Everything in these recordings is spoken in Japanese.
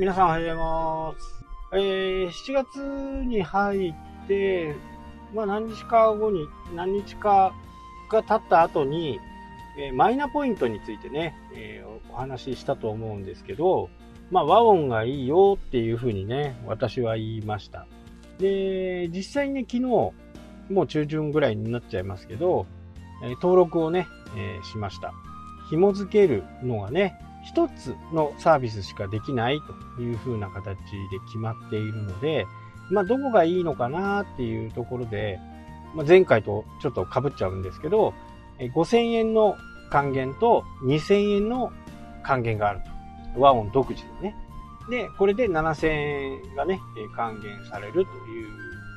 皆さんおはようございます。えー、7月に入って、まあ何日か後に、何日かが経った後に、えーマイナポイントについてね、えーお話ししたと思うんですけど、まあ和音がいいよっていうふうにね、私は言いました。で、実際にね、昨日、もう中旬ぐらいになっちゃいますけど、え登録をね、えしました。紐付けるのがね、一つのサービスしかできないという風な形で決まっているので、まあ、どこがいいのかなっていうところで、まあ、前回とちょっと被っちゃうんですけど、5000円の還元と2000円の還元があると。和音独自でね。で、これで7000円がね、還元されるという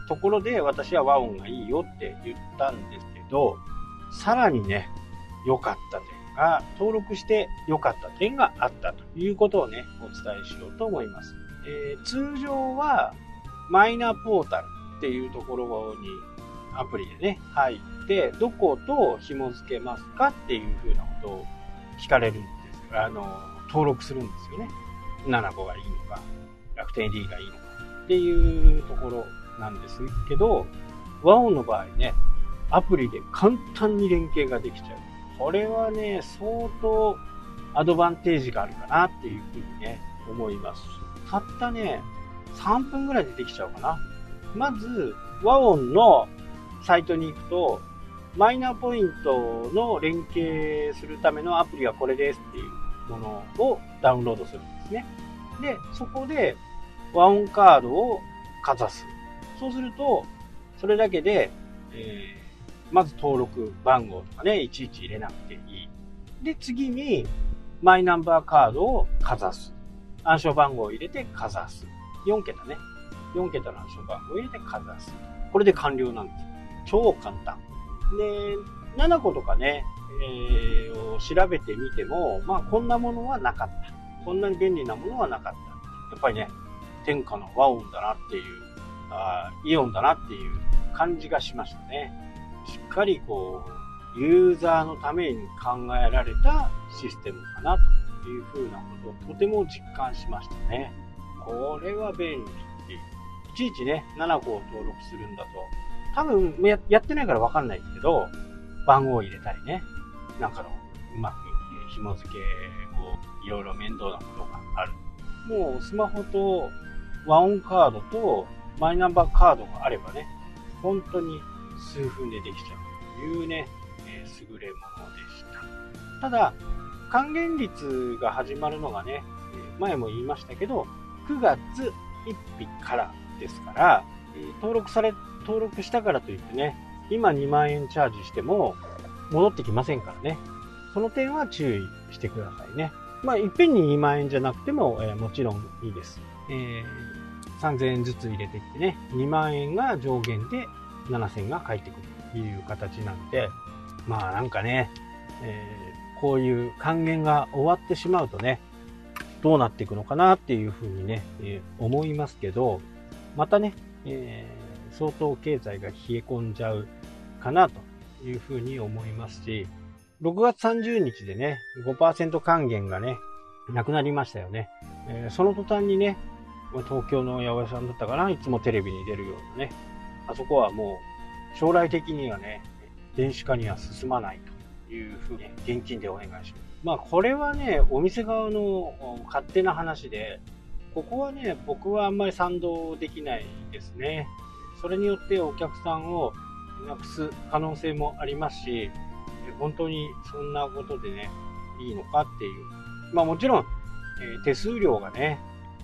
ところで、私は和音がいいよって言ったんですけど、さらにね、良かった点が、登録して良かった点があったということをね、お伝えしようと思います。えー通常は、マイナポータルっていうところにアプリでね、入って、どこと紐付けますかっていうふうなことを聞かれるんですあの、登録するんですよね。75がいいのか、楽天 D がいいのかっていうところなんですけど、和音の場合ね、アプリで簡単に連携ができちゃう。これはね、相当アドバンテージがあるかなっていうふうにね、思います。たったね、3分ぐらいでできちゃうかな。まず、和音のサイトに行くと、マイナーポイントの連携するためのアプリはこれですっていうものをダウンロードするんですね。で、そこで和音カードをかざす。そうすると、それだけで、えまず登録番号とかね、いちいち入れなくていい。で、次に、マイナンバーカードをかざす。暗証番号を入れてかざす。4桁ね。4桁の暗証番号を入れてかざす。これで完了なんです。超簡単。で、7個とかね、えーを調べてみても、まあこんなものはなかった。こんなに便利なものはなかった。やっぱりね、天下の和音だなっていう、あーイオンだなっていう感じがしましたね。しっかりこう、ユーザーのために考えられたシステムかなというふうなことをとても実感しましたね。これは便利ってい。ちいちね、7個を登録するんだと、多分ややってないからわかんないですけど、番号を入れたりね、なんかのうまく紐付けをいろいろ面倒なことがある。もうスマホと和音カードとマイナンバーカードがあればね、本当に数分でできちゃうというね、えー優れものでした。ただ、還元率が始まるのがね、前も言いましたけど、9月1日からですから、登録され、登録したからといってね、今2万円チャージしても戻ってきませんからね。その点は注意してくださいね。まあ、いっぺんに2万円じゃなくても、えーもちろんいいです。えー3000円ずつ入れていってね、2万円が上限で7000が返ってくるという形なんで、まあなんかね、えーこういう還元が終わってしまうとね、どうなっていくのかなっていうふうにね、えー思いますけど、またね、えー相当経済が冷え込んじゃうかなというふうに思いますし、6月30日でね、5%還元がね、なくなりましたよね。えーその途端にね、東京の八百屋さんだったかな、いつもテレビに出るようなね、あそこはもう将来的にはね、電子化には進まないというふうに、現金でお願いします。まあこれはね、お店側の勝手な話で、ここはね、僕はあんまり賛同できないですね。それによってお客さんをなくす可能性もありますし、本当にそんなことでね、いいのかっていう。まあもちろん、え手数料がね、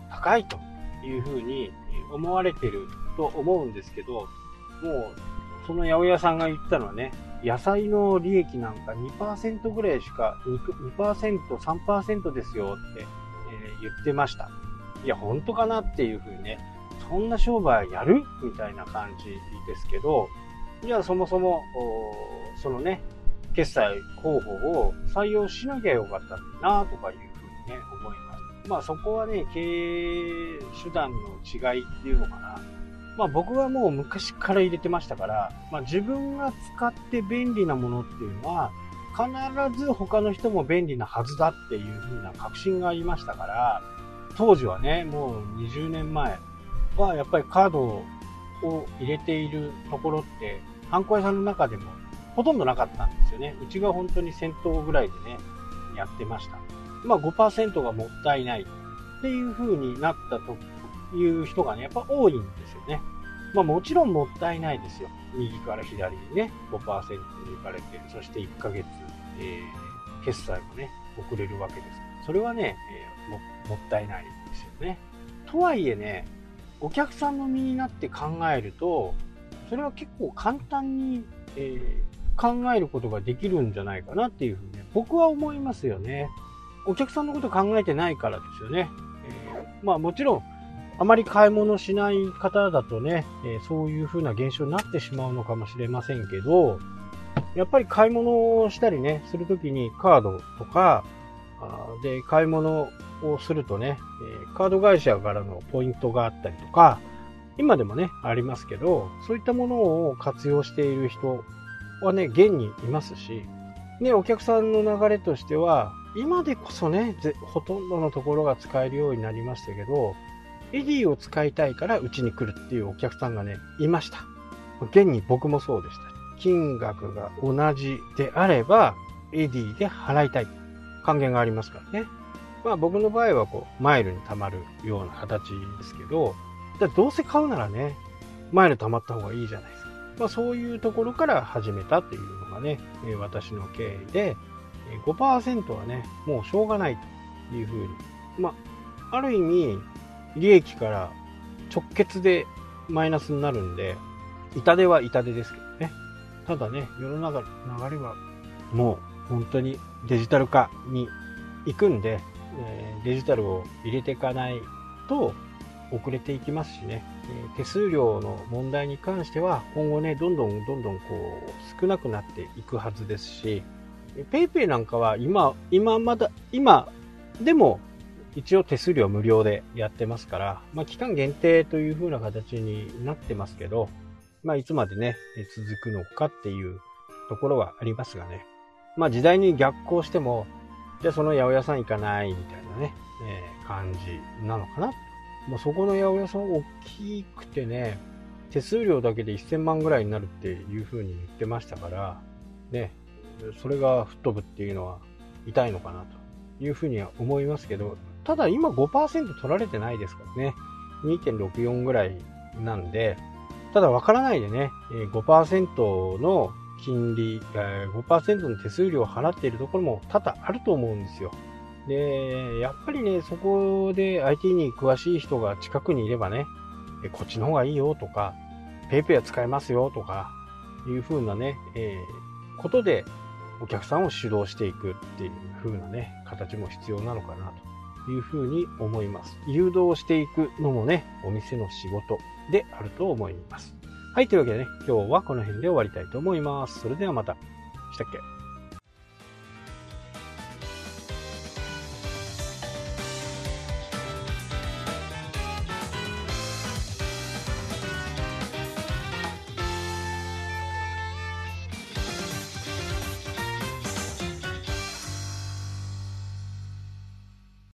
高いというふうに思われてると思うんですけど、もう、その八百屋さんが言ったのはね、野菜の利益なんか2%ぐらいしか、2%、3%ですよって、えー言ってました。いや、本当かなっていうふうにね、そんな商売やるみたいな感じですけど、じゃあそもそも、そのね、決済方法を採用しなきゃよかったのになとかいうふうにね、思います。まあそこはね、経営手段の違いっていうのかな。まあ僕はもう昔から入れてましたから、まあ自分が使って便利なものっていうのは、必ず他の人も便利なはずだっていう風な確信がありましたから、当時はね、もう20年前はやっぱりカードを入れているところって、ハンコ屋さんの中でもほとんどなかったんですよね。うちが本当に先頭ぐらいでね、やってました。まあ5%がもったいないっていう風になったという人がね、やっぱ多いんですよね。まあもちろんもったいないですよ。右から左にね、5%抜かれて、そして1ヶ月、えー、決済もね、遅れるわけです。それはね、えー、ももったいないですよね。とはいえね、お客さんの身になって考えると、それは結構簡単に、えー、考えることができるんじゃないかなっていうふうに、ね、僕は思いますよね。お客さんのこと考えてないからですよね。えー、まあもちろん、あまり買い物しない方だとね、え、そういう風な現象になってしまうのかもしれませんけど、やっぱり買い物をしたりね、するときにカードとか、で、買い物をするとね、カード会社からのポイントがあったりとか、今でもね、ありますけど、そういったものを活用している人はね、現にいますし、ね、お客さんの流れとしては、今でこそね、ほとんどのところが使えるようになりましたけど、エディを使いたいからうちに来るっていうお客さんがね、いました。現に僕もそうでした。金額が同じであれば、エディで払いたい。還元がありますからね。まあ僕の場合はこう、マイルに貯まるような形ですけど、どうせ買うならね、マイル貯まった方がいいじゃないですか。まあそういうところから始めたっていうのがね、私の経緯で、5%はね、もうしょうがないというふうに。まあ、ある意味、利益から直結でマイナスになるんで、痛手は痛手ですけどね。ただね、世の中の流れはもう本当にデジタル化に行くんで、えデジタルを入れていかないと遅れていきますしね、え手数料の問題に関しては今後ね、どんどんどんどんこう少なくなっていくはずですし、PayPay なんかは今、今まだ、今でも一応手数料無料でやってますから、まあ、期間限定という風な形になってますけど、まあ、いつまでね、続くのかっていうところはありますがね。まあ、時代に逆行しても、じゃあその八百屋さん行かないみたいなね、えー、感じなのかな。まあ、そこの八百屋さん大きくてね、手数料だけで1000万ぐらいになるっていう風に言ってましたから、ね、それが吹っ飛ぶっていうのは痛いのかなというふうには思いますけど、ただ今5%取られてないですからね。2.64ぐらいなんで、ただ分からないでね、5%の金利、5%の手数料を払っているところも多々あると思うんですよ。で、やっぱりね、そこで IT に詳しい人が近くにいればね、こっちの方がいいよとか、PayPay は使えますよとか、いう風なね、えー、ことでお客さんを主導していくっていう風なね、形も必要なのかなと。いう風に思います。誘導していくのもね、お店の仕事であると思います。はい、というわけでね、今日はこの辺で終わりたいと思います。それではまた。したっけ？